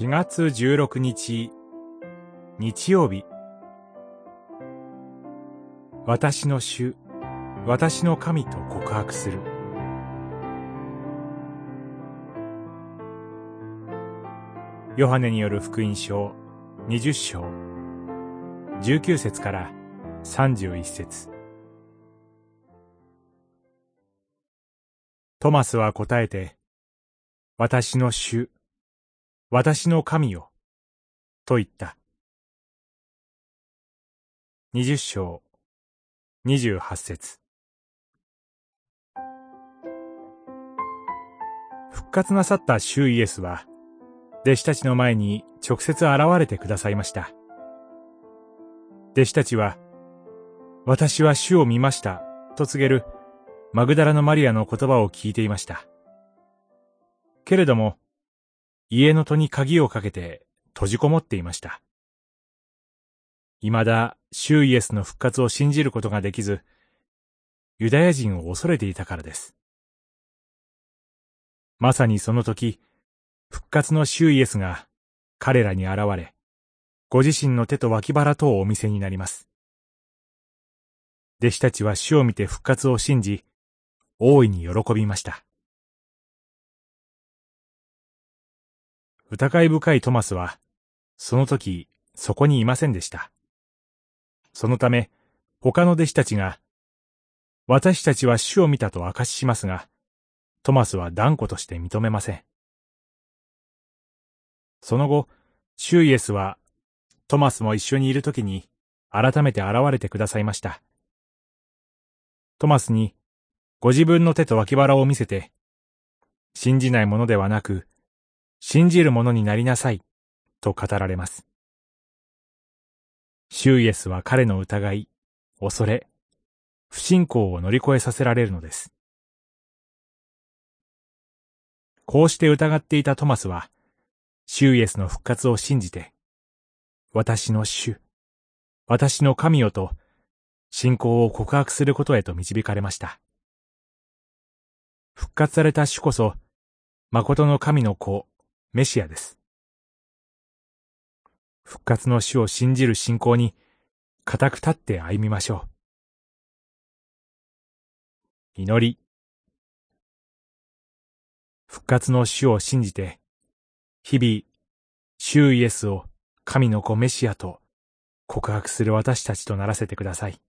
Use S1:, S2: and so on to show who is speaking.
S1: 4月16日、日曜日。私の主、私の神と告白する。ヨハネによる福音書20章19節から31節トマスは答えて、私の主、私の神よ、と言った。二十章、二十八節。復活なさった主イエスは、弟子たちの前に直接現れてくださいました。弟子たちは、私は主を見ました、と告げるマグダラのマリアの言葉を聞いていました。けれども、家の戸に鍵をかけて閉じこもっていました。未だ、主イエスの復活を信じることができず、ユダヤ人を恐れていたからです。まさにその時、復活の主イエスが彼らに現れ、ご自身の手と脇腹とをお見せになります。弟子たちは主を見て復活を信じ、大いに喜びました。疑い深いトマスは、その時、そこにいませんでした。そのため、他の弟子たちが、私たちは主を見たと証ししますが、トマスは断固として認めません。その後、シュイエスは、トマスも一緒にいる時に、改めて現れてくださいました。トマスに、ご自分の手と脇腹を見せて、信じないものではなく、信じる者になりなさい、と語られます。シューイエスは彼の疑い、恐れ、不信仰を乗り越えさせられるのです。こうして疑っていたトマスは、シューイエスの復活を信じて、私の主、私の神よと、信仰を告白することへと導かれました。復活された主こそ、誠の神の子、メシアです。復活の主を信じる信仰に、固く立って歩みましょう。祈り。復活の主を信じて、日々、主イエスを神の子メシアと告白する私たちとならせてください。